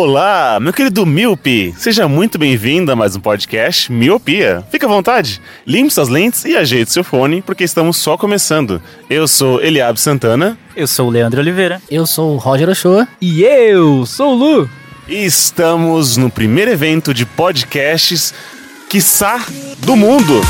Olá, meu querido Miope. Seja muito bem-vindo a mais um podcast Miopia. Fique à vontade, limpe suas lentes e ajeite seu fone, porque estamos só começando. Eu sou Eliab Santana Eu sou o Leandro Oliveira. Eu sou o Roger Ochoa. E eu sou o Lu. e estamos no primeiro evento de podcasts, quiçá, do mundo.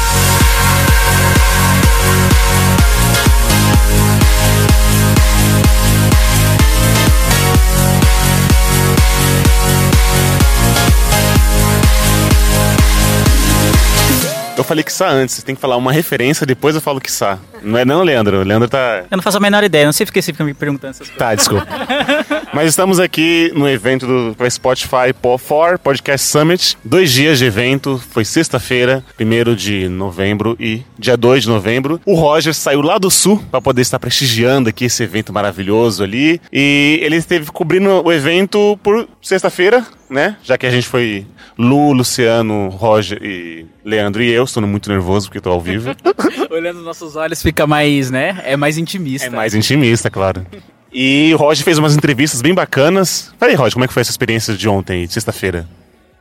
Eu falei quiçá antes, você tem que falar uma referência, depois eu falo quiçá. Não é não, Leandro? O Leandro tá... Eu não faço a menor ideia, não sei porque você fica me perguntando essas coisas. Tá, desculpa. Mas estamos aqui no evento do Spotify Po4 Podcast Summit. Dois dias de evento, foi sexta-feira, 1 de novembro e dia 2 de novembro. O Roger saiu lá do sul para poder estar prestigiando aqui esse evento maravilhoso ali. E ele esteve cobrindo o evento por sexta-feira, né? Já que a gente foi Lu, Luciano, Roger e Leandro e eu. Estou muito nervoso porque estou ao vivo. Olhando nos nossos olhos fica mais, né? É mais intimista. É mais intimista, claro. E o Roger fez umas entrevistas bem bacanas. Fala aí, Roger, como é que foi essa experiência de ontem, de sexta-feira?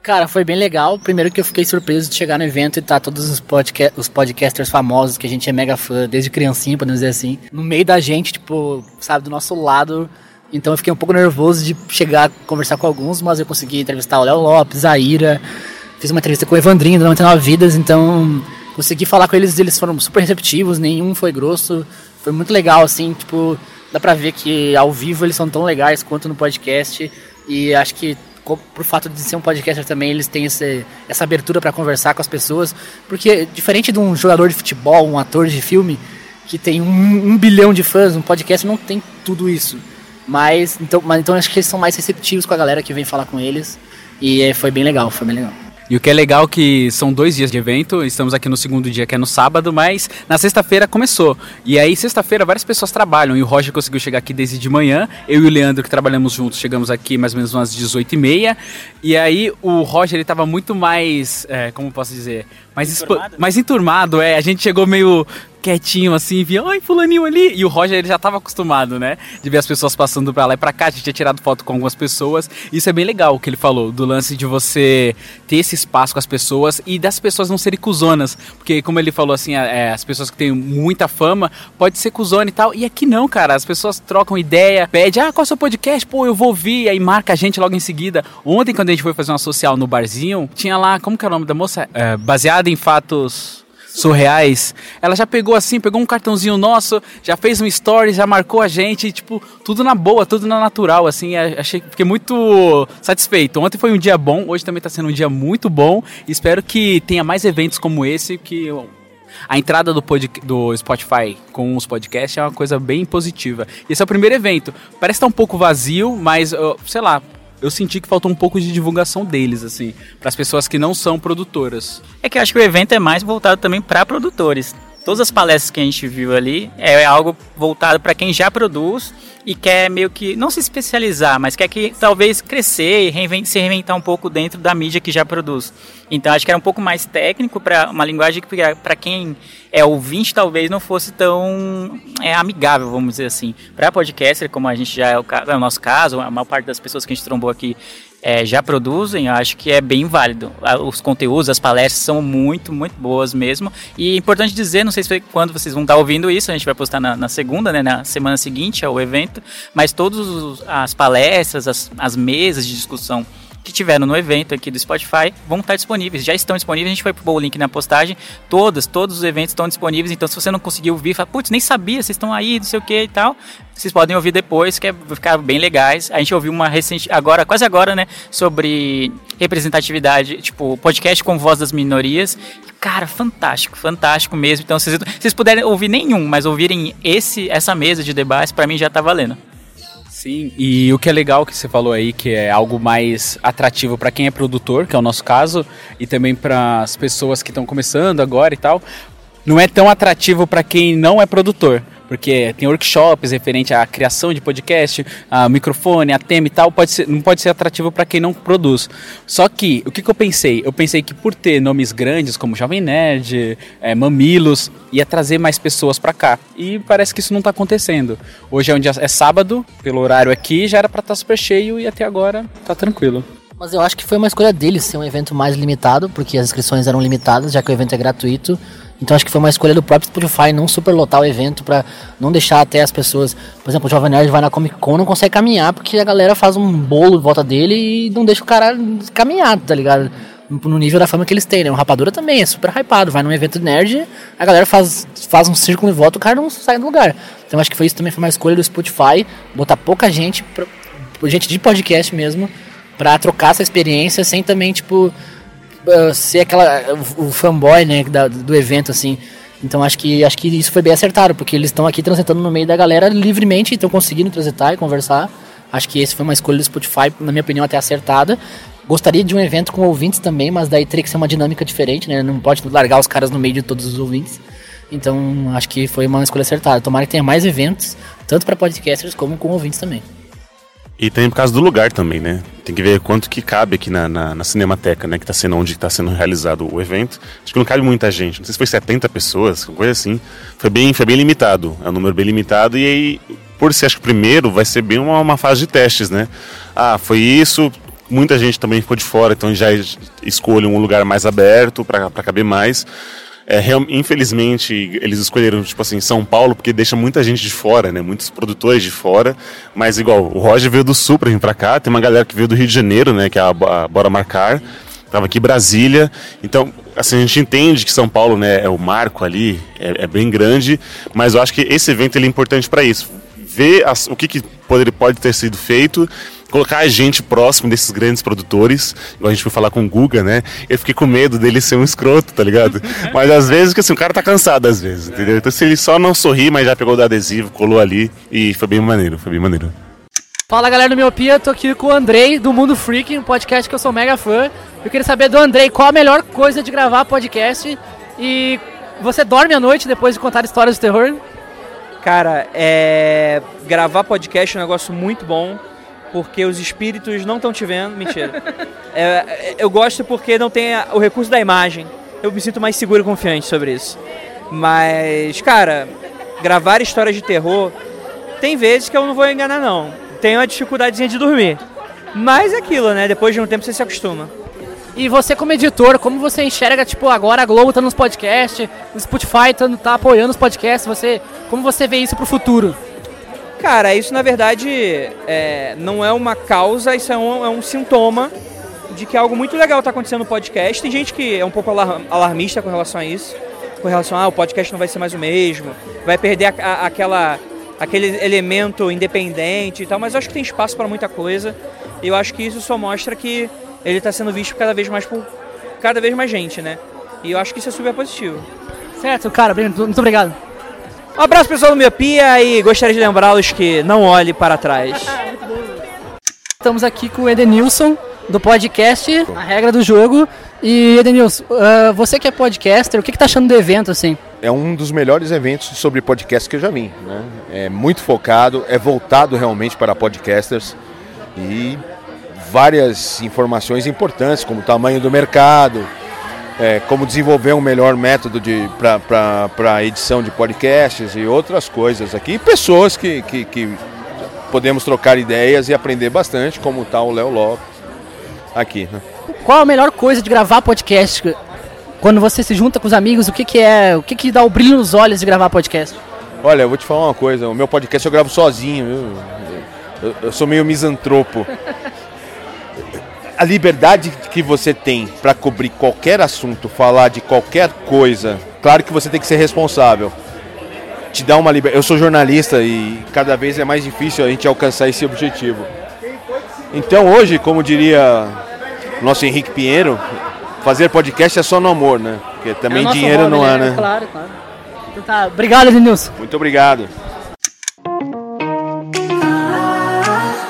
Cara, foi bem legal. Primeiro que eu fiquei surpreso de chegar no evento e tá todos os, podca os podcasters famosos que a gente é mega fã, desde criancinha, podemos dizer assim, no meio da gente, tipo, sabe, do nosso lado. Então eu fiquei um pouco nervoso de chegar conversar com alguns, mas eu consegui entrevistar o Léo Lopes, a Ira, fiz uma entrevista com o Evandrinho, do 99 Vidas, então consegui falar com eles, eles foram super receptivos, nenhum foi grosso, foi muito legal, assim, tipo, dá pra ver que ao vivo eles são tão legais quanto no podcast, e acho que por fato de ser um podcaster também, eles têm esse, essa abertura pra conversar com as pessoas, porque diferente de um jogador de futebol, um ator de filme, que tem um, um bilhão de fãs, um podcast não tem tudo isso. Mas então, mas então acho que eles são mais receptivos com a galera que vem falar com eles. E é, foi bem legal, foi bem legal. E o que é legal é que são dois dias de evento, estamos aqui no segundo dia, que é no sábado, mas na sexta-feira começou. E aí, sexta-feira, várias pessoas trabalham, e o Roger conseguiu chegar aqui desde de manhã, eu e o Leandro, que trabalhamos juntos, chegamos aqui mais ou menos umas 18h30, e aí o Roger, ele tava muito mais, é, como posso dizer, mais enturmado, mais enturmado, é, a gente chegou meio quietinho assim, via, oi, fulaninho ali, e o Roger, ele já tava acostumado, né, de ver as pessoas passando pra lá e pra cá, a gente tinha tirado foto com algumas pessoas, isso é bem legal o que ele falou, do lance de você ter esse espaço com as pessoas e das pessoas não serem cuzonas, porque como ele falou assim, é, as pessoas que têm muita fama, pode ser cuzona e tal, e aqui não, cara, as pessoas trocam ideia, pede, ah, qual é o seu podcast? Pô, eu vou ouvir, aí marca a gente logo em seguida. Ontem, quando a gente foi fazer uma social no barzinho, tinha lá, como que é o nome da moça? É, baseada em fatos surreais. Ela já pegou assim, pegou um cartãozinho nosso, já fez um story, já marcou a gente, tipo, tudo na boa, tudo na natural, assim, a- achei, fiquei muito satisfeito. Ontem foi um dia bom, hoje também tá sendo um dia muito bom. Espero que tenha mais eventos como esse, que a entrada do, pod, do Spotify com os podcasts é uma coisa bem positiva. Esse é o primeiro evento. Parece estar um pouco vazio, mas, sei lá, eu senti que faltou um pouco de divulgação deles, assim, para as pessoas que não são produtoras. É que eu acho que o evento é mais voltado também para produtores. Todas as palestras que a gente viu ali é algo voltado para quem já produz e quer meio que não se especializar, mas quer que talvez crescer e reinven- se reinventar um pouco dentro da mídia que já produz. Então acho que era um pouco mais técnico para uma linguagem que para quem é ouvinte talvez não fosse tão é, amigável, vamos dizer assim. Para podcaster, como a gente já é o, é o nosso caso, a maior parte das pessoas que a gente trombou aqui é, já produzem, eu acho que é bem válido. Os conteúdos, as palestras são muito, muito boas mesmo. E é importante dizer, não sei se quando vocês vão estar ouvindo isso, a gente vai postar na, na segunda, né, na semana seguinte ao evento, mas todas as palestras, as, as mesas de discussão que tiveram no evento aqui do Spotify vão estar disponíveis, já estão disponíveis, a gente vai pôr o link na postagem, todas, todos os eventos estão disponíveis, então se você não conseguiu ouvir, fala, putz, nem sabia, vocês estão aí, não sei o que e tal, vocês podem ouvir depois, que é, ficar bem legais. A gente ouviu uma recente, agora, quase agora, né, sobre representatividade, tipo, podcast com voz das minorias, cara, fantástico, fantástico mesmo, então se vocês, vocês puderem ouvir nenhum, mas ouvirem esse, essa mesa de debate, para mim já tá valendo. Sim, e o que é legal que você falou aí, que é algo mais atrativo para quem é produtor, que é o nosso caso, e também para as pessoas que estão começando agora e tal, não é tão atrativo para quem não é produtor. Porque tem workshops referente à criação de podcast, a microfone, a tema e tal, pode ser, não pode ser atrativo para quem não produz. Só que, o que, que eu pensei? Eu pensei que por ter nomes grandes como Jovem Nerd, é, Mamilos, ia trazer mais pessoas para cá. E parece que isso não tá acontecendo. Hoje é um dia, é sábado, pelo horário aqui, já era para estar super cheio e até agora tá tranquilo. Mas eu acho que foi uma escolha deles ser um evento mais limitado, porque as inscrições eram limitadas, já que o evento é gratuito. Então acho que foi uma escolha do próprio Spotify não superlotar o evento pra não deixar até as pessoas. Por exemplo, o Jovem Nerd vai na Comic Con não consegue caminhar porque a galera faz um bolo em volta dele e não deixa o cara caminhar, tá ligado? No nível da fama que eles têm, né? O Rapadura também é super hypado. Vai num evento nerd, a galera faz, faz um círculo em volta, o cara não sai do lugar. Então acho que foi isso também foi uma escolha do Spotify, botar pouca gente, pra, gente de podcast mesmo, pra trocar essa experiência sem também, tipo, uh, ser aquela o fanboy, né, da- do evento assim. Então acho que acho que isso foi bem acertado, porque eles estão aqui transitando no meio da galera livremente, estão conseguindo transitar e conversar. Acho que esse foi uma escolha do Spotify, na minha opinião, até acertada. Gostaria de um evento com ouvintes também, mas daí teria que ser uma dinâmica diferente, né? Não pode largar os caras no meio de todos os ouvintes. Então, acho que foi uma escolha acertada. Tomara que tenha mais eventos, tanto para podcasters como com ouvintes também. E tem por causa do lugar também, né? Tem que ver quanto que cabe aqui na, na, na Cinemateca, né? Que tá sendo onde está sendo realizado o evento. Acho que não cabe muita gente. Não sei se foi 70 pessoas, coisa assim. Foi bem, foi bem limitado. É um número bem limitado. E aí, por ser, acho que primeiro, vai ser bem uma, uma fase de testes, né? Ah, foi isso. Muita gente também ficou de fora, então já es- escolhe um lugar mais aberto para caber mais. É, real- infelizmente, eles escolheram, tipo assim, São Paulo, porque deixa muita gente de fora, né? Muitos produtores de fora. Mas, igual, o Roger veio do Sul pra vir pra cá. Tem uma galera que veio do Rio de Janeiro, né? Que é a, a Bora Marcar. Tava aqui em Brasília. Então, assim, a gente entende que São Paulo, né? É o marco ali, é, é bem grande. Mas eu acho que esse evento ele é importante para isso. Ver as- o que, que pode, pode ter sido feito colocar a gente próximo desses grandes produtores, igual a gente foi falar com o Guga, né? Eu fiquei com medo dele ser um escroto, tá ligado? Mas às vezes, que assim, o cara tá cansado às vezes, entendeu? Então se ele só não sorrir, mas já pegou o adesivo, colou ali e foi bem maneiro, foi bem maneiro. Fala galera do Miopia, tô aqui com o Andrei do Mundo Freak, um podcast que eu sou mega fã. Eu queria saber do Andrei qual a melhor coisa de gravar podcast e você dorme à noite depois de contar histórias de terror? Cara, é... gravar podcast é um negócio muito bom, porque os espíritos não estão te vendo. Mentira. É, é, eu gosto porque não tem o recurso da imagem. Eu me sinto mais seguro e confiante sobre isso. Mas, cara, gravar histórias de terror, tem vezes que eu não vou enganar, não. Tem uma dificuldadezinha de dormir. Mas é aquilo, né? Depois de um tempo você se acostuma. E você como editor, como você enxerga, tipo, agora a Globo tá nos podcasts, o Spotify tá, tá apoiando os podcasts, você, como você vê isso pro futuro? Cara, isso na verdade é, não é uma causa, isso é um, é um sintoma de que algo muito legal está acontecendo no podcast. Tem gente que é um pouco alar- alarmista com relação a isso, com relação a ah, o podcast não vai ser mais o mesmo, vai perder a- a- aquela, aquele elemento independente e tal, mas eu acho que tem espaço para muita coisa. E eu acho que isso só mostra que ele está sendo visto cada vez mais por cada vez mais gente, né? E eu acho que isso é super positivo. Certo, cara, muito obrigado. Um abraço pessoal do Miopia e gostaria de lembrá-los que não olhe para trás. Estamos aqui com o Edenilson, do podcast A Regra do Jogo. E Edenilson, ah, você que é podcaster, o que, que tá achando do evento, assim? é um dos melhores eventos sobre podcast que eu já vi. Né? É muito focado, é voltado realmente para podcasters e várias informações importantes, como o tamanho do mercado, é, como desenvolver um melhor método para edição de podcasts e outras coisas aqui. E pessoas que, que, que podemos trocar ideias e aprender bastante, como está o Léo Lopes aqui. Né? Qual a melhor coisa de gravar podcast? Quando você se junta com os amigos, o que, que é. O que, que dá o brilho nos olhos de gravar podcast? Olha, eu vou te falar uma coisa, o meu podcast eu gravo sozinho, viu? Eu, eu sou meio misantropo. A liberdade que você tem para cobrir qualquer assunto, falar de qualquer coisa, claro que você tem que ser responsável. Te dá uma liberdade. Eu sou jornalista e cada vez é mais difícil a gente alcançar esse objetivo. Então hoje, como diria o nosso Henrique Pinheiro, fazer podcast é só no amor, né? Porque também É dinheiro hobby, não há, né? Claro, claro. Então tá, obrigado, Edenilson. Muito obrigado.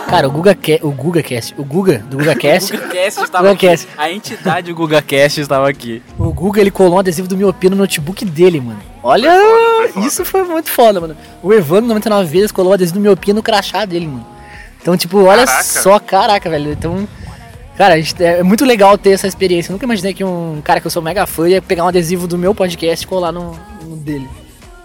Cara, o Guga, Ca- o Guga Cast, o Guga, do Guga Cast, O GugaCast estava Guga aqui. Cast. A entidade GugaCast estava aqui. o Guga ele colou um adesivo do Miopia no notebook dele, mano. Olha, isso foi muito foda, mano. O Evandro 99 vezes colou o adesivo do Miopia no crachá dele, mano. Então, tipo, olha Caraca. só, caraca, velho. Então, cara, gente- é muito legal ter essa experiência. Eu nunca imaginei que um cara que eu sou mega fã ia pegar um adesivo do meu podcast e colar no, no dele.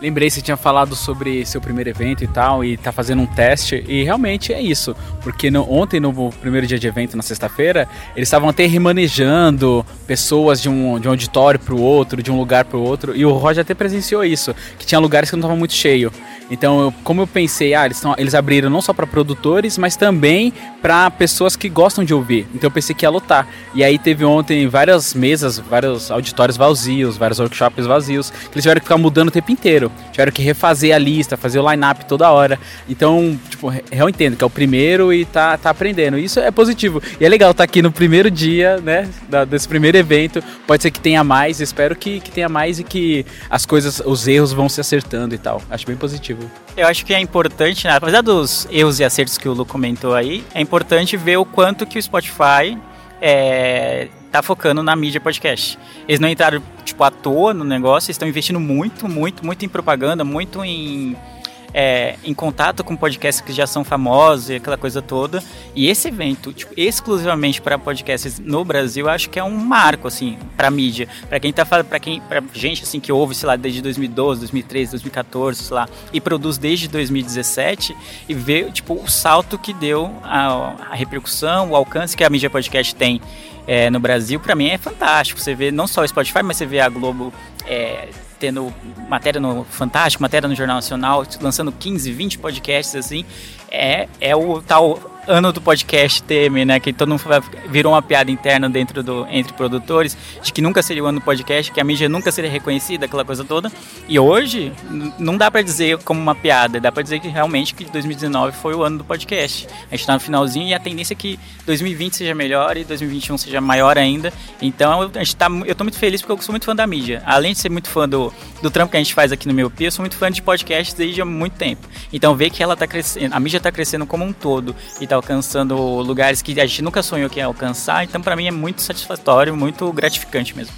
Lembrei, você tinha falado sobre seu primeiro evento e tal, e tá fazendo um teste, e realmente é isso. Porque no- ontem, no primeiro dia de evento, na sexta-feira, eles estavam até remanejando pessoas de um, de um auditório pro outro, de um lugar pro outro, e o Roger até presenciou isso, que tinha lugares que não estavam muito cheio. Então, eu- como eu pensei, ah, eles, tão- eles abriram não só para produtores, mas também para pessoas que gostam de ouvir. Então, eu pensei que ia lotar. E aí teve ontem várias mesas, vários auditórios vazios, vários workshops vazios, que eles tiveram que ficar mudando o tempo inteiro. Tiveram que refazer a lista, fazer o line-up toda hora. Então, tipo, eu entendo que é o primeiro e tá, tá aprendendo. Isso é positivo. E é legal estar aqui no primeiro dia, né, desse primeiro evento. Pode ser que tenha mais, espero que, que tenha mais e que as coisas, os erros vão se acertando e tal. Acho bem positivo. Eu acho que é importante, né, apesar dos erros e acertos que o Lu comentou aí, é importante ver o quanto que o Spotify é, tá focando na mídia podcast. Eles não entraram, tipo, à toa no negócio, estão investindo muito, muito, muito em propaganda, muito em, é, em contato com podcasts que já são famosos e aquela coisa toda. E esse evento, tipo, exclusivamente para podcasts no Brasil, acho que é um marco, assim, para mídia. Para quem tá falando, para quem, gente, assim, que ouve, sei lá, desde 2012, 2013, 2014, sei lá, e produz desde 2017 e vê, tipo, o salto que deu a, a repercussão, o alcance que a mídia podcast tem é, no Brasil, para mim é fantástico. Você vê não só o Spotify, mas você vê a Globo é, tendo matéria no Fantástico, matéria no Jornal Nacional, lançando 15, 20 podcasts assim. É, é o tal ano do podcast Temer, né? Que todo mundo virou uma piada interna dentro do entre produtores de que nunca seria o ano do podcast, que a mídia nunca seria reconhecida, aquela coisa toda. E hoje não dá pra dizer como uma piada, dá pra dizer que realmente que 2019 foi o ano do podcast. A gente tá no finalzinho e a tendência é que 2020 seja melhor e 2021 seja maior ainda. Então a gente tá, eu tô muito feliz porque eu sou muito fã da mídia. Além de ser muito fã do, do trampo que a gente faz aqui no meu Pia, eu sou muito fã de podcast desde há muito tempo. Então ver que ela tá crescendo, a mídia tá crescendo como um todo e tá alcançando lugares que a gente nunca sonhou que ia alcançar, então pra mim é muito satisfatório, muito gratificante mesmo.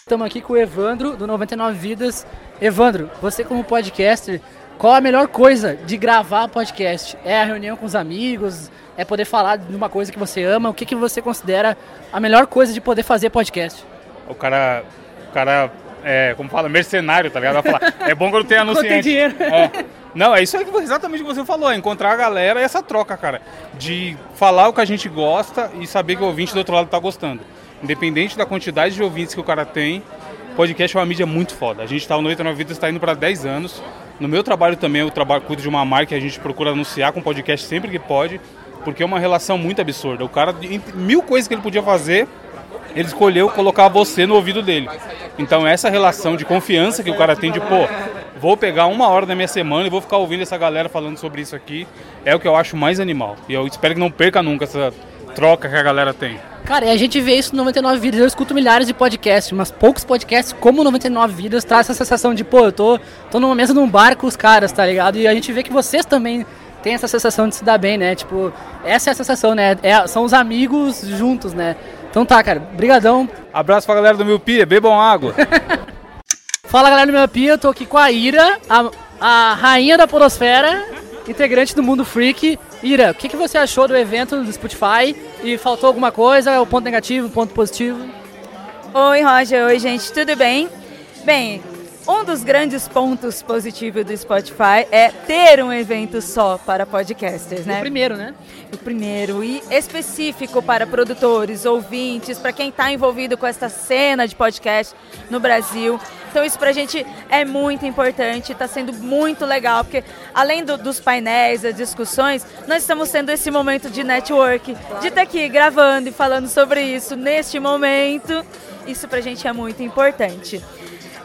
Estamos aqui com o Evandro, do 99 Vidas. Evandro, você como podcaster, qual a melhor coisa de gravar podcast? É a reunião com os amigos? É poder falar de uma coisa que você ama? O que, que você considera a melhor coisa de poder fazer podcast? O cara, o cara é, como fala, mercenário, tá ligado? Vai falar, é bom quando tem Quando tem anunciante. dinheiro. É. Não, é isso aí que- exatamente o que você falou, é encontrar a galera e essa troca, cara. De falar o que a gente gosta e saber que o ouvinte do outro lado tá gostando. Independente da quantidade de ouvintes que o cara tem, podcast é uma mídia muito foda. A gente tá, o 99 Vidas está indo para 10 anos. No meu trabalho também, eu trabalho, cuido de uma marca e a gente procura anunciar com podcast sempre que pode, porque é uma relação muito absurda. O cara, mil coisas que ele podia fazer, ele escolheu colocar você no ouvido dele. Então essa relação de confiança que o cara tem de, pô, vou pegar uma hora da minha semana e vou ficar ouvindo essa galera falando sobre isso aqui, é o que eu acho mais animal. E eu espero que não perca nunca essa troca que a galera tem. Cara, e a gente vê isso no 99 Vidas. Eu escuto milhares de podcasts, mas poucos podcasts como o 99 Vidas traz essa sensação de, pô, eu tô, tô numa mesa num bar com os caras, tá ligado? E a gente vê que vocês também têm essa sensação de se dar bem, né? Tipo, essa é a sensação, né? É- são os amigos juntos, né? Então tá, cara, brigadão. Abraço pra galera do Miopia, bebam água. Fala galera do meu pia, eu tô aqui com a Ira, a, a rainha da podosfera, integrante do Mundo Freak. Ira, o que, que você achou do evento do Spotify? E faltou alguma coisa? O ponto negativo, o ponto positivo? Oi, Roger. Oi, gente. Tudo bem? Bem, um dos grandes pontos positivos do Spotify é ter um evento só para podcasters, né? O primeiro, né? O primeiro e específico para produtores, ouvintes, para quem está envolvido com essa cena de podcast no Brasil. Então isso pra gente é muito importante, está sendo muito legal, porque além do- dos painéis, das discussões, nós estamos tendo esse momento de network, de estar aqui gravando e falando sobre isso neste momento. Isso pra gente é muito importante.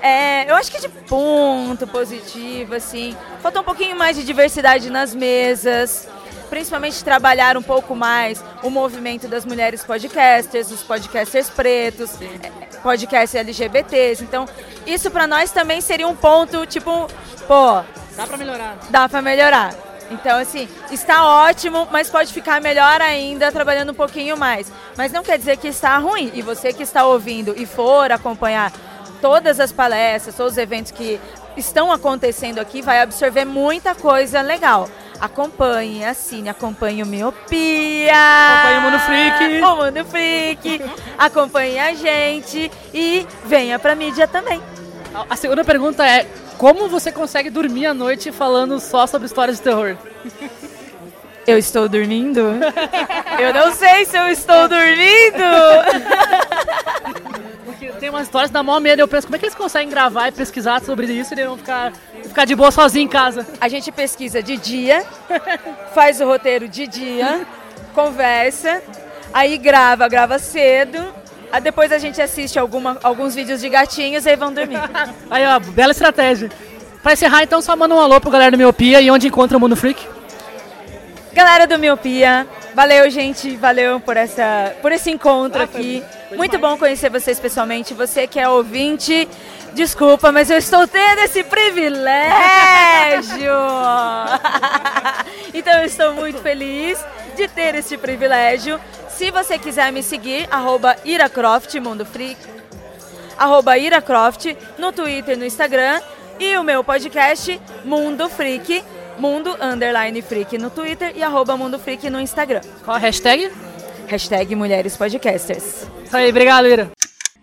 É, eu acho que de ponto positivo, assim, falta um pouquinho mais de diversidade nas mesas, principalmente trabalhar um pouco mais o movimento das mulheres podcasters, os podcasters pretos, podcasts LGBTs. Então, isso pra nós também seria um ponto, tipo, pô, Dá pra melhorar. dá pra melhorar. Então, assim, está ótimo, mas pode ficar melhor ainda trabalhando um pouquinho mais. Mas não quer dizer que está ruim. E você que está ouvindo e for acompanhar todas as palestras, todos os eventos que estão acontecendo aqui, vai absorver muita coisa legal. Acompanhe, assine, acompanhe o Miopia. Acompanhe o Mundo Freak. O Mundo Freak. acompanhe a gente e venha pra mídia também. A segunda pergunta é: como você consegue dormir à noite falando só sobre histórias de terror? Eu estou dormindo? Eu não sei se eu estou dormindo. Porque tem umas histórias da maior medo. Eu penso, como é que eles conseguem gravar e pesquisar sobre isso e eles vão ficar, ficar de boa sozinho em casa? A gente pesquisa de dia, faz o roteiro de dia, conversa, aí grava, grava cedo. Aí depois a gente assiste alguma, alguns vídeos de gatinhos e aí vão dormir. Aí, ó, bela estratégia. Pra encerrar, então, só manda um alô pro galera do Miopia e onde encontra o Mundo Freak. Galera do Miopia, valeu, gente. Valeu por, essa, por esse encontro aqui. Muito bom conhecer vocês pessoalmente. Você que é ouvinte, desculpa, mas eu estou tendo esse privilégio. então eu estou muito feliz de ter esse privilégio. Se você quiser me seguir, arroba iracroft, Mundo Freak, arroba iracroft, no Twitter e no Instagram. E o meu podcast, Mundo Freak, Mundo Underline Freak no Twitter e arroba Mundo Freak no Instagram. Qual a hashtag? Hashtag Mulheres Podcasters. Isso aí, obrigado, Ira.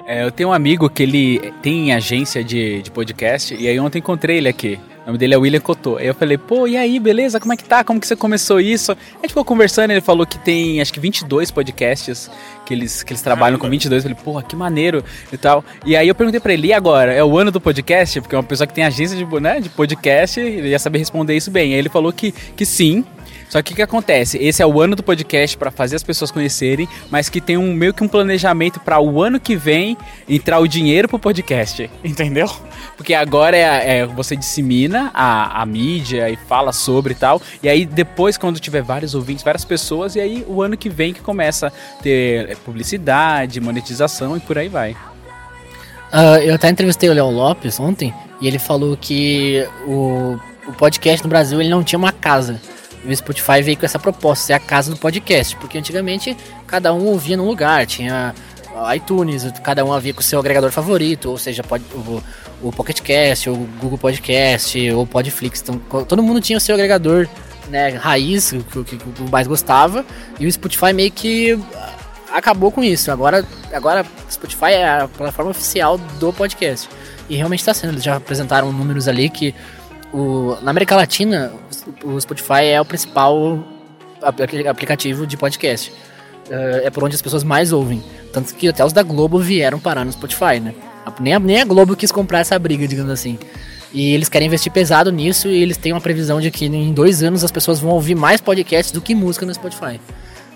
É, eu tenho um amigo que ele tem agência de, de podcast, e aí ontem encontrei ele aqui. O nome dele é William Cotô. Aí eu falei, pô, e aí, beleza? Como é que tá? Como que você começou isso? A gente ficou conversando, ele falou que tem, acho que 22 podcasts que eles, que eles trabalham com 22. Eu falei, porra, que maneiro e tal. E aí eu perguntei pra ele, e agora? É o ano do podcast? Porque é uma pessoa que tem agência de, né, de podcast, ele ia saber responder isso bem. Aí ele falou que, que sim, só que o que acontece? Esse é o ano do podcast para fazer as pessoas conhecerem, mas que tem um meio que um planejamento para o ano que vem entrar o dinheiro pro podcast, entendeu? Porque agora é, é você dissemina a, a mídia e fala sobre e tal, e aí depois quando tiver vários ouvintes, várias pessoas, e aí o ano que vem que começa a ter publicidade, monetização e por aí vai. Ah, eu até entrevistei o Léo Lopes ontem e ele falou que o, o podcast no Brasil ele não tinha uma casa. O Spotify veio com essa proposta, ser a casa do podcast, porque antigamente cada um ouvia num lugar, tinha iTunes, cada um havia com o seu agregador favorito, ou seja, pode, o, o Pocket Cast, o Google Podcast, ou o Podflix, então todo mundo tinha o seu agregador né, raiz, que, que, que o mais gostava, e o Spotify meio que acabou com isso. Agora, agora Spotify é a plataforma oficial do podcast. E realmente está sendo. Eles já apresentaram números ali que o, na América Latina o Spotify é o principal apli- aplicativo de podcast. Eh, é por onde as pessoas mais ouvem. Tanto que até os da Globo vieram parar no Spotify, né? Nem a, nem a Globo quis comprar essa briga, digamos assim. E eles querem investir pesado nisso e eles têm uma previsão de que em dois anos as pessoas vão ouvir mais podcasts do que música no Spotify.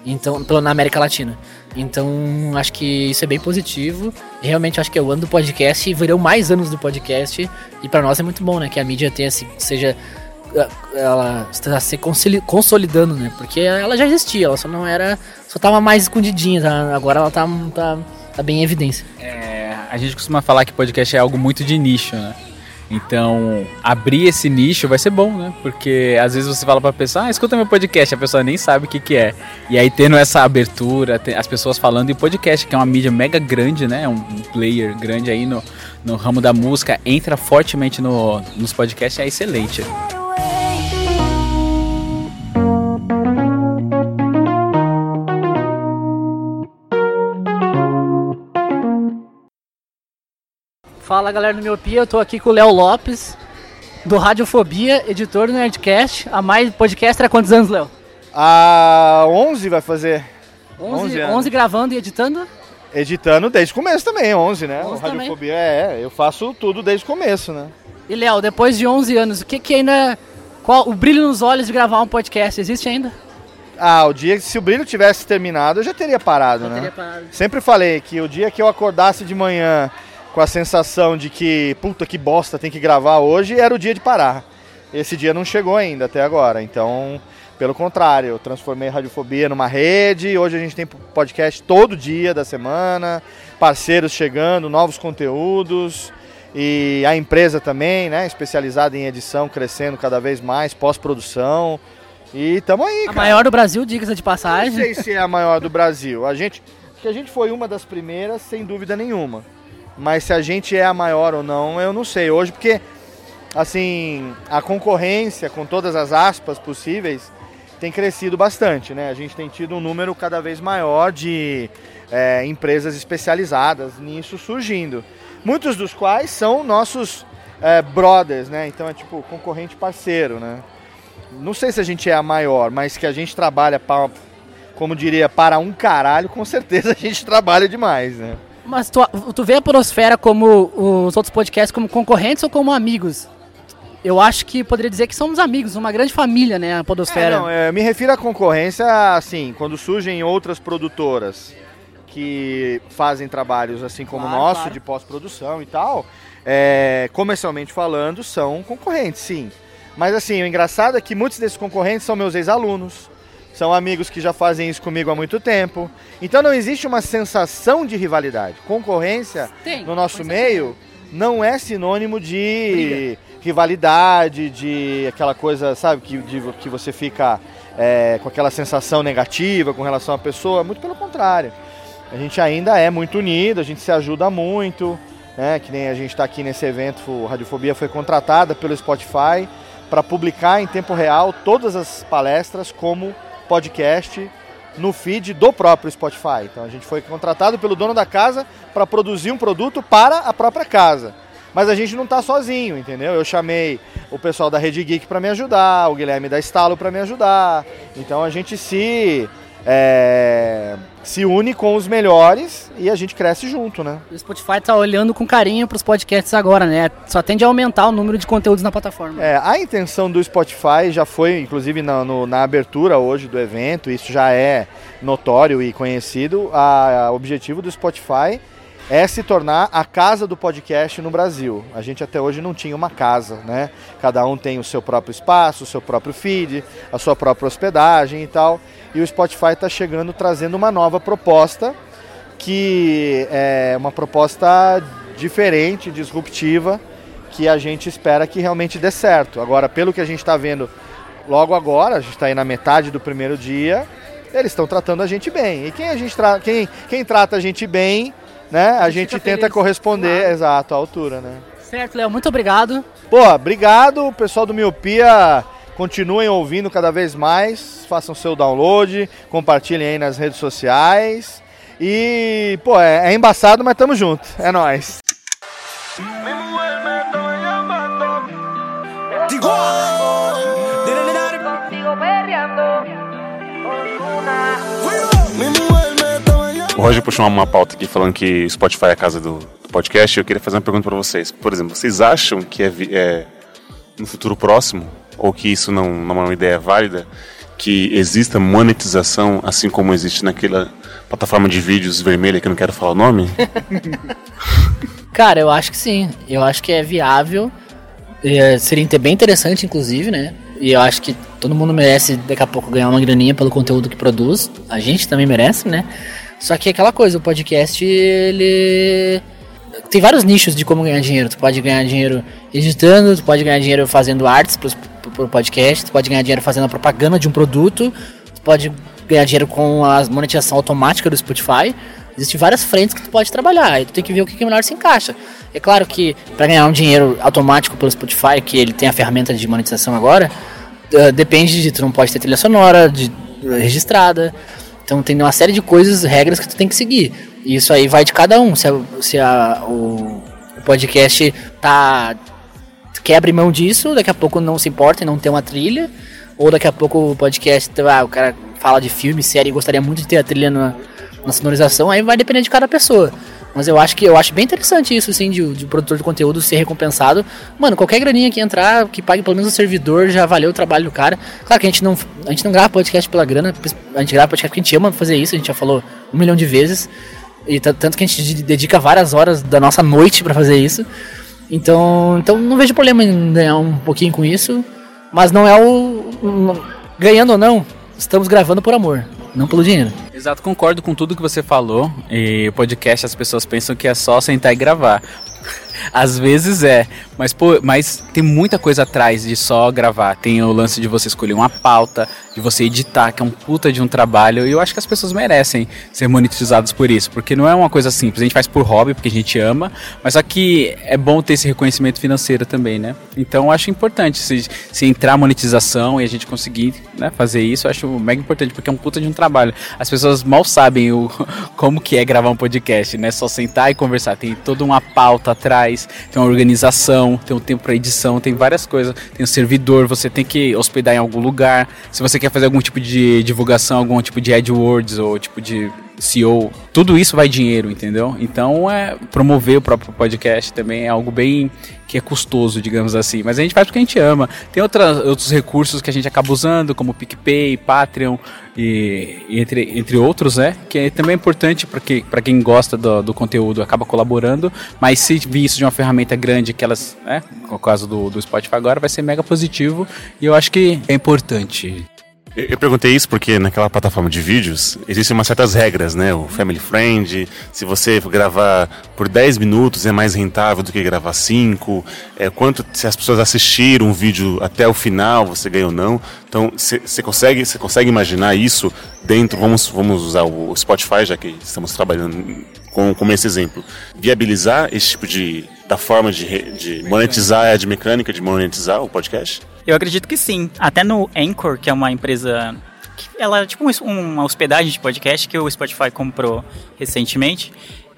Então, na América Latina. Então, acho que isso é bem positivo. Realmente acho que é o ano do podcast e virão mais anos do podcast. E pra nós é muito bom, né? Que a mídia tenha, seja. Ela está se consoli- consolidando, né? Porque ela já existia, ela só não era. Só tava mais escondidinha, tá? agora ela tá, tá, tá bem em evidência. É, a gente costuma falar que podcast é algo muito de nicho, né? Então, abrir esse nicho vai ser bom, né? Porque às vezes você fala pra pessoa, ah, escuta meu podcast, a pessoa nem sabe o que, que é. E aí, tendo essa abertura, as pessoas falando, e podcast, que é uma mídia mega grande, né? Um, um player grande aí no, no ramo da música, entra fortemente no, nos podcasts, é excelente. Fala galera do Miopia, eu tô aqui com o Léo Lopes, do Radiofobia, editor do Nerdcast. A mais podcaster há quantos anos, Léo? A 11 vai fazer. 11, 11 11, anos. gravando e editando? Editando desde o começo também, 11, né? 11 o Radiofobia é, eu faço tudo desde o começo, né? E Léo, depois de 11 anos, o que que ainda... Qual o brilho nos olhos de gravar um podcast existe ainda? Ah, o dia que se o brilho tivesse terminado, eu já teria parado, né? teria parado. Sempre falei que o dia que eu acordasse de manhã com a sensação de que, puta que bosta, tem que gravar hoje, era o dia de parar. Esse dia não chegou ainda até agora, então, pelo contrário, eu transformei a Radiofobia numa rede, hoje a gente tem podcast todo dia da semana, parceiros chegando, novos conteúdos, e a empresa também, né, especializada em edição, crescendo cada vez mais, pós-produção. E tamo aí, A cara. maior do Brasil, diga-se de Não passagem. sei se é a maior do Brasil. A gente, que a gente foi uma das primeiras, sem dúvida nenhuma. Mas se a gente é a maior ou não, eu não sei. Hoje, porque, assim, a concorrência, com todas as aspas possíveis, tem crescido bastante, né? A gente tem tido um número cada vez maior de é, empresas especializadas nisso surgindo. Muitos dos quais são nossos é, brothers, né? Então é tipo concorrente parceiro, né? Não sei se a gente é a maior, mas que a gente trabalha, pa- como diria, para um caralho, com certeza a gente trabalha demais, né? Mas tu, tu vê a Podosfera como os outros podcasts como concorrentes ou como amigos? Eu acho que poderia dizer que somos amigos, uma grande família, né, a Podosfera. É, não, é, eu me refiro à concorrência, assim, quando surgem outras produtoras que fazem trabalhos assim como o Claro, nosso, claro. de pós-produção e tal, é, comercialmente falando, são concorrentes, sim. Mas assim, o engraçado é que muitos desses concorrentes são meus ex-alunos, são amigos que já fazem isso comigo há muito tempo. Então não existe uma sensação de rivalidade. Concorrência, Tem, no nosso meio, não é sinônimo de rivalidade, de aquela coisa, sabe, que, de- que você fica é, com aquela sensação negativa com relação à pessoa. Muito pelo contrário. A gente ainda é muito unido, a gente se ajuda muito, né? Que nem a gente está aqui nesse evento, Radiofobia foi contratada pelo Spotify para publicar em tempo real todas as palestras como podcast no feed do próprio Spotify. Então a gente foi contratado pelo dono da casa para produzir um produto para a própria casa. Mas a gente não tá sozinho, entendeu? Eu chamei o pessoal da Rede Geek para me ajudar, o Guilherme da Estalo para me ajudar. Então a gente se é, se une com os melhores e a gente cresce junto, né? O Spotify tá olhando com carinho pros podcasts agora, né? Só tende a aumentar o número de conteúdos na plataforma. É, a intenção do Spotify já foi, inclusive na, no- na abertura hoje do evento, isso já é notório e conhecido. A objetivo do Spotify é se tornar a casa do podcast no Brasil. A gente até hoje não tinha uma casa, né? Cada um tem o seu próprio espaço, o seu próprio feed, a sua própria hospedagem e tal. E o Spotify está chegando trazendo uma nova proposta que é uma proposta diferente, disruptiva, que a gente espera que realmente dê certo. Agora, pelo que a gente está vendo logo agora, a gente está aí na metade do primeiro dia, eles estão tratando a gente bem. E quem a gente tra quem, quem trata a gente bem, né? A, gente tenta feliz. corresponder, exato, à altura, né? Certo, Léo, muito obrigado. Pô, obrigado, pessoal do Miopia. Continuem ouvindo cada vez mais, façam seu download, compartilhem aí nas redes sociais. E, pô, é, é embaçado, mas tamo junto. É nóis. O Roger puxou uma, pauta aqui falando que o Spotify é a casa do, do podcast. Eu queria fazer uma pergunta para vocês. Por exemplo, vocês acham que é, é no futuro próximo, ou que isso não, não é uma ideia válida, que exista monetização assim como existe naquela plataforma de vídeos vermelha que eu não quero falar o nome? Cara, eu acho que sim. Eu acho que é viável. É, seria bem interessante, inclusive, né? E eu acho que todo mundo merece daqui a pouco ganhar uma graninha pelo conteúdo que produz. A gente também merece, né? Só que é aquela coisa, o podcast, ele. Tem vários nichos de como ganhar dinheiro. Tu pode ganhar dinheiro editando, tu pode ganhar dinheiro fazendo artes pro, pro, podcast, tu pode ganhar dinheiro fazendo a propaganda de um produto, tu pode ganhar dinheiro com a monetização automática do Spotify. Existem várias frentes que tu pode trabalhar, e tu tem que ver o que que melhor se encaixa. É claro que para ganhar um dinheiro automático pelo Spotify, que ele tem a ferramenta de monetização agora, eh, depende de tu não pode ter trilha sonora de, registrada. Então tem uma série de coisas, regras que tu tem que seguir. E isso aí vai de cada um. Se, a- se a- o, o podcast tá quebra mão disso, daqui a pouco não se importa em não ter uma trilha, ou daqui a pouco o podcast, ah, o cara fala de filme, série e gostaria muito de ter a trilha na, na sonorização, aí vai depender de cada pessoa. Mas eu acho que eu acho bem interessante isso, assim, de, de produtor de conteúdo ser recompensado. Mano, qualquer graninha que entrar, que pague pelo menos o servidor, já valeu o trabalho do cara. Claro que a gente não, a gente não grava podcast pela grana, a gente grava podcast porque a gente ama fazer isso, a gente já falou um milhão de vezes. E tanto que a gente de- dedica várias horas da nossa noite pra fazer isso. Então, então não vejo problema em ganhar um pouquinho com isso, mas não é o- ganhando ou não, estamos gravando por amor, não pelo dinheiro. Exato, concordo com tudo que você falou. E o podcast as pessoas pensam que é só sentar e gravar. Às vezes é, mas pô, mas tem muita coisa atrás de só gravar. Tem o lance de você escolher uma pauta, de você editar, que é um puta de um trabalho. E eu acho que as pessoas merecem ser monetizadas por isso, porque não é uma coisa simples. A gente faz por hobby, porque a gente ama, mas só que é bom ter esse reconhecimento financeiro também, né? Então eu acho importante se, se entrar monetização e a gente conseguir né, fazer isso, eu acho mega importante, porque é um puta de um trabalho. As pessoas mal sabem o, como que é gravar um podcast, né? Só sentar e conversar. Tem toda uma pauta atrás, tem uma organização, tem um tempo para edição, tem várias coisas. Tem o servidor, você tem que hospedar em algum lugar. Se você quer fazer algum tipo de divulgação, algum tipo de AdWords ou tipo de CEO, tudo isso vai dinheiro, entendeu? Então é promover o próprio podcast também é algo bem que é custoso, digamos assim. Mas a gente faz porque a gente ama. Tem outras, outros recursos que a gente acaba usando, como PicPay, Patreon e, entre, entre outros, né? Que é também importante para quem gosta do, do conteúdo, acaba colaborando. Mas se vir isso de uma ferramenta grande, que elas, né? No caso do, do Spotify agora, vai ser mega positivo. E eu acho que é importante. Eu perguntei isso porque naquela plataforma de vídeos existem umas certas regras, né? O Family Friend, se você gravar por 10 minutos é mais rentável do que gravar 5, é, quanto se as pessoas assistiram um vídeo até o final, você ganha ou não. Então, você consegue, consegue imaginar isso dentro, vamos, vamos usar o Spotify, já que estamos trabalhando com, como esse exemplo, viabilizar esse tipo de, da forma de, de monetizar, de mecânica de monetizar o podcast? Eu acredito que sim. Até no Anchor, que é uma empresa. Ela é tipo um- uma hospedagem de podcast que o Spotify comprou recentemente.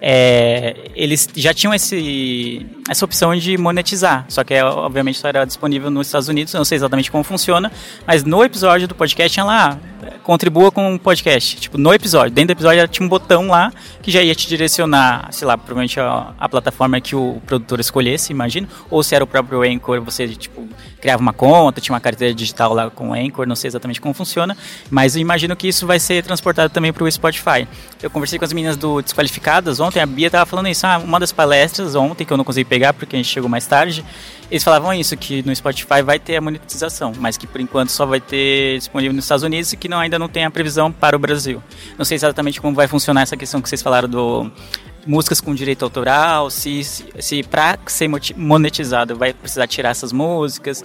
é, eles já tinham esse, essa opção de monetizar, só que é, obviamente só era disponível nos Estados Unidos, não sei exatamente como funciona, mas no episódio do podcast tinha lá, contribua com o podcast, tipo, no episódio, dentro do episódio tinha um botão lá que já ia te direcionar, sei lá, provavelmente a, a plataforma que o produtor escolhesse, imagino, ou se era o próprio Anchor, você, tipo, criava uma conta, tinha uma carteira digital lá com o Anchor, não sei exatamente como funciona, mas imagino que isso vai ser transportado também para o Spotify. Eu conversei com as meninas do Desqualificadas ontem, a Bia tava falando isso, ah, uma das palestras ontem, que eu não consegui pegar porque a gente chegou mais tarde, eles falavam isso, que no Spotify vai ter a monetização, mas que por enquanto só vai ter disponível nos Estados Unidos e que não, ainda não tem a previsão para o Brasil. Não sei exatamente como vai funcionar essa questão que vocês falaram do músicas com direito autoral, se, se, se para ser monetizado vai precisar tirar essas músicas,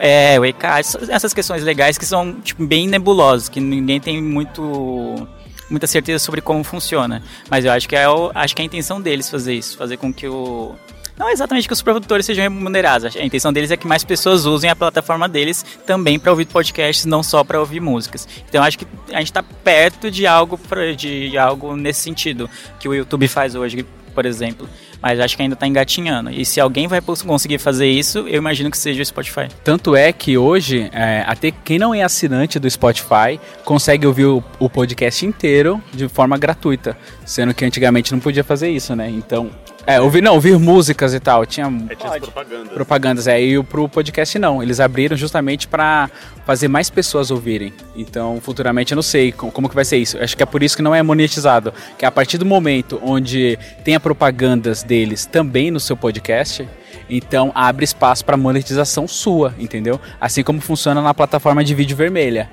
é, o ECAD, essas- questões legais que são tipo, bem nebulosas, que ninguém tem muito muita certeza sobre como funciona. Mas eu acho que é, o, acho que é a intenção deles fazer isso, fazer com que o não é exatamente que os produtores sejam remunerados. A intenção deles é que mais pessoas usem a plataforma deles também para ouvir podcasts, não só para ouvir músicas. Então acho que a gente está perto de algo pra- de algo nesse sentido que o YouTube faz hoje, por exemplo. Mas acho que ainda está engatinhando. E se alguém vai conseguir fazer isso, eu imagino que seja o Spotify. Tanto é que hoje, é, até quem não é assinante do Spotify consegue ouvir o, o podcast inteiro de forma gratuita. Sendo que antigamente não podia fazer isso, né? Então. É, ouvir, não, ouvir músicas e tal. Tinha propagandas. propagandas, é, e o- pro podcast não. Eles abriram justamente para fazer mais pessoas ouvirem. Então, futuramente eu não sei co- como, que vai ser isso. Acho que é por isso que não é monetizado. Que a partir do momento onde tenha propagandas deles também no seu podcast, então abre espaço para monetização sua, entendeu? Assim como funciona na plataforma de vídeo vermelha.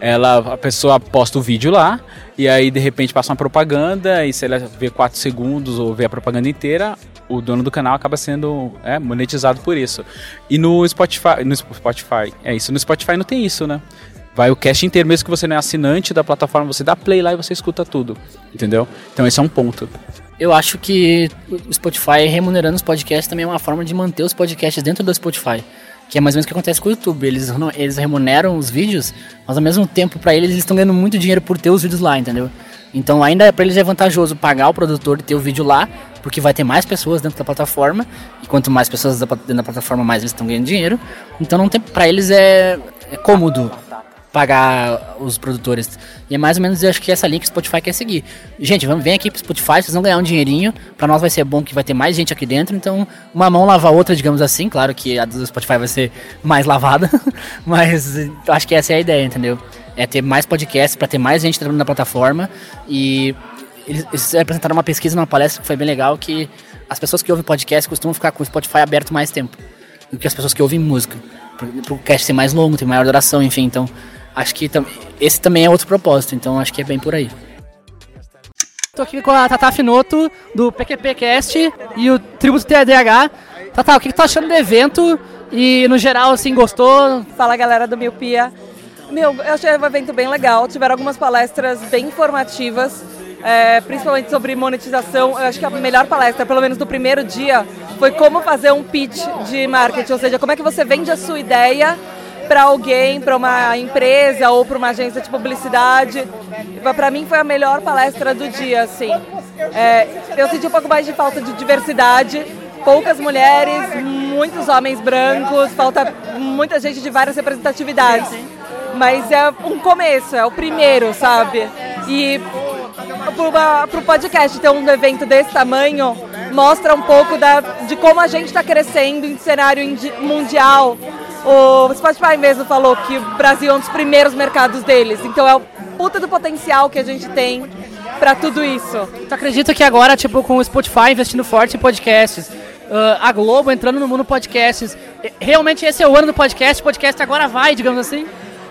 Ela, a pessoa posta o vídeo lá e aí de repente passa uma propaganda e se ela vê 4 segundos ou vê a propaganda inteira, o dono do canal acaba sendo é, monetizado por isso. E no Spotify, no Spotify, é isso, no Spotify não tem isso, né? Vai o cast inteiro, mesmo que você não é assinante da plataforma, você dá play lá e você escuta tudo, entendeu? Então esse é um ponto. Eu acho que o Spotify remunerando os podcasts também é uma forma de manter os podcasts dentro do Spotify. Que é mais ou menos o que acontece com o YouTube. Eles, eles remuneram os vídeos, mas ao mesmo tempo, para eles, eles estão ganhando muito dinheiro por ter os vídeos lá, entendeu? Então, ainda para eles é vantajoso pagar o produtor e ter o vídeo lá, porque vai ter mais pessoas dentro da plataforma. E quanto mais pessoas dentro da plataforma, mais eles estão ganhando dinheiro. Então, não para eles é, é cômodo pagar os produtores. E é mais ou menos, eu acho que essa linha que o Spotify quer seguir. Gente, vamos, vem aqui pro Spotify, vocês vão ganhar um dinheirinho. Pra nós vai ser bom que vai ter mais gente aqui dentro. Então, uma mão lava a outra, digamos assim. Claro que a do Spotify vai ser mais lavada. Mas acho que essa é a ideia, entendeu? É ter mais podcasts pra ter mais gente trabalhando na plataforma. E eles, eles apresentaram uma pesquisa numa palestra que foi bem legal que as pessoas que ouvem podcast costumam ficar com o Spotify aberto mais tempo do que as pessoas que ouvem música. Pro, pro cast ser mais longo, ter maior duração, enfim. Então, acho que tam- esse também é outro propósito. Então, acho que é bem por aí. Tô aqui com a Tata Finoto, do PQPcast e o Tributo TDH. Tata, o que, que tu tá achando do evento? E no geral, assim, gostou? Fala galera do Miopia. Meu, eu achei o evento bem legal. Tiveram algumas palestras bem informativas, é, principalmente sobre monetização. Eu acho que a melhor palestra, pelo menos do primeiro dia, foi como fazer um pitch de marketing, ou seja, como é que você vende a sua ideia para alguém, para uma empresa ou para uma agência de publicidade. Para mim foi a melhor palestra do dia, assim. É, eu senti um pouco mais de falta de diversidade, poucas mulheres, muitos homens brancos, falta muita gente de várias representatividades. Mas é um começo, é o primeiro, sabe? E para o podcast ter um evento desse tamanho mostra um pouco da, de como a gente está crescendo em cenário mundial. O Spotify mesmo falou que o Brasil é um dos primeiros mercados deles. Então é o puta do potencial que a gente tem para tudo isso. Tu acredita que agora, tipo, com o Spotify investindo forte em podcasts, ah, a Globo entrando no mundo podcasts, realmente esse é o ano do podcast, podcast agora vai, digamos assim?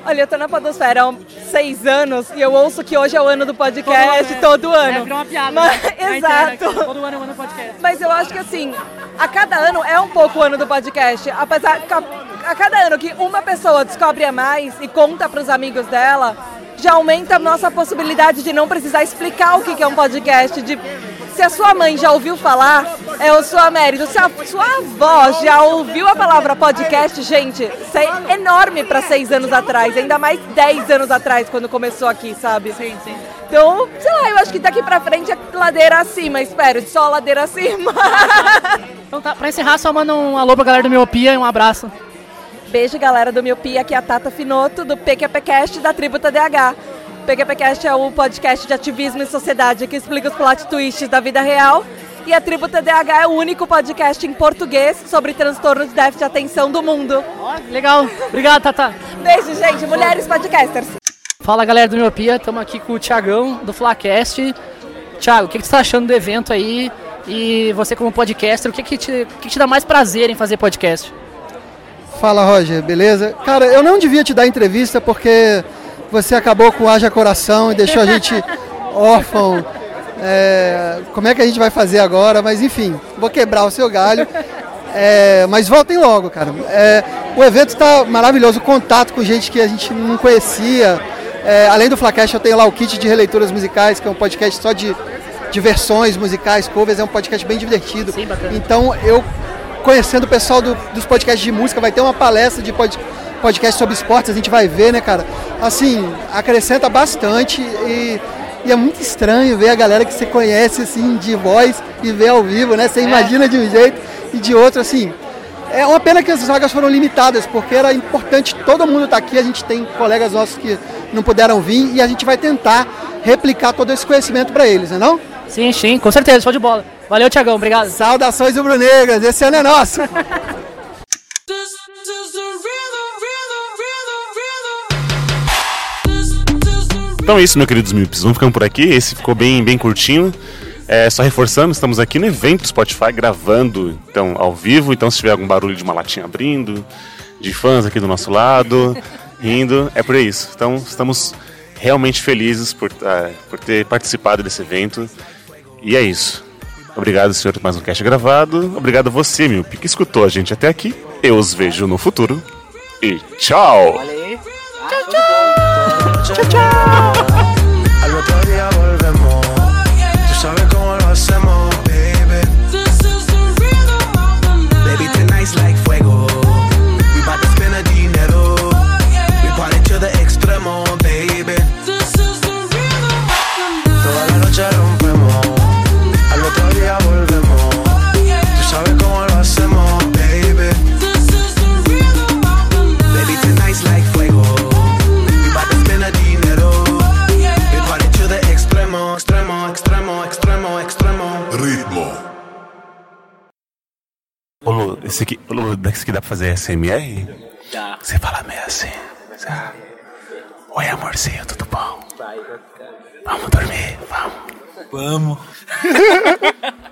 Olha, eu tô na Podosfera há seis anos e eu ouço que hoje é o ano do podcast todo, ano. É, virou uma piada. Mas- né? Exato. Todo ano é o ano do podcast. Mas eu acho que assim, a cada ano é um pouco o ano do podcast. Apesar a, cada ano que uma pessoa descobre a mais e conta para os amigos dela, já aumenta a nossa possibilidade de não precisar explicar o que que é um podcast. De, se a sua mãe já ouviu falar, é o seu mérito. Se a sua avó já ouviu a palavra podcast, gente, isso é enorme para seis anos atrás, ainda mais dez anos atrás, quando começou aqui, sabe? Sim, sim. Então, sei lá, eu acho que daqui pra frente é ladeira acima, espero, só ladeira acima. Então tá, pra encerrar, só manda um alô pra galera do Miopia e um abraço. Beijo, galera do Miopia, aqui é a Tata Finoto, do PQPcast da Tribo TDH. O PQPcast é o podcast de ativismo e sociedade que explica os plot twists da vida real. E a Tribo TDH é o único podcast em português sobre transtorno de déficit de atenção do mundo. Legal, obrigado, Tata. Beijo, gente, mulheres podcasters. Fala galera do Miopia, estamos aqui com o Thiagão do Flacast. Thiago, o que, que você está achando do evento aí? E você como podcaster, o que, que, te, o que, que te dá mais prazer em fazer podcast? Fala, Roger, beleza? Cara, eu não devia te dar entrevista porque você acabou com o Haja Coração e deixou a gente órfão. É, como é que a gente vai fazer agora? Mas enfim, vou quebrar o seu galho. É, mas voltem logo, cara. É, o evento está maravilhoso, o contato com gente que a gente não conhecia. É, além do Flacast, eu tenho lá o kit de releituras musicais, que é um podcast só de, de versões musicais, covers, é um podcast bem divertido. Sim, bacana. Então eu conhecendo o pessoal do- dos podcasts de música, vai ter uma palestra de pod- podcast sobre esportes, a gente vai ver, né, cara? Assim, acrescenta bastante e, e é muito estranho ver a galera que você conhece, assim, de voz e ver ao vivo, né? Você imagina de um jeito e de outro, assim. É uma pena que as vagas foram limitadas, porque era importante todo mundo estar aqui. A gente tem colegas nossos que não puderam vir e a gente vai tentar replicar todo esse conhecimento para eles, né não? Sim, sim, com certeza, show de bola. Valeu, Thiagão, obrigado. Saudações rubro-negras, esse ano é nosso. Então é isso, meus queridos míopes. Vamos ficando por aqui. Esse ficou bem, bem curtinho. É, só reforçando, estamos aqui no evento do Spotify gravando então ao vivo. Então, se tiver algum barulho de uma latinha abrindo, de fãs aqui do nosso lado, rindo, é por isso. Então, estamos realmente felizes por, ah, por ter participado desse evento. E é isso. Obrigado, senhor, por mais um cast gravado. Obrigado a você, míope, que escutou a gente até aqui. Eu os vejo no futuro. E tchau! Al esse aqui, esse aqui dá pra fazer SMR? Dá. Você fala meio assim. Você- Oi, amorzinho, tudo bom? Vamos dormir, vamos. Vamos.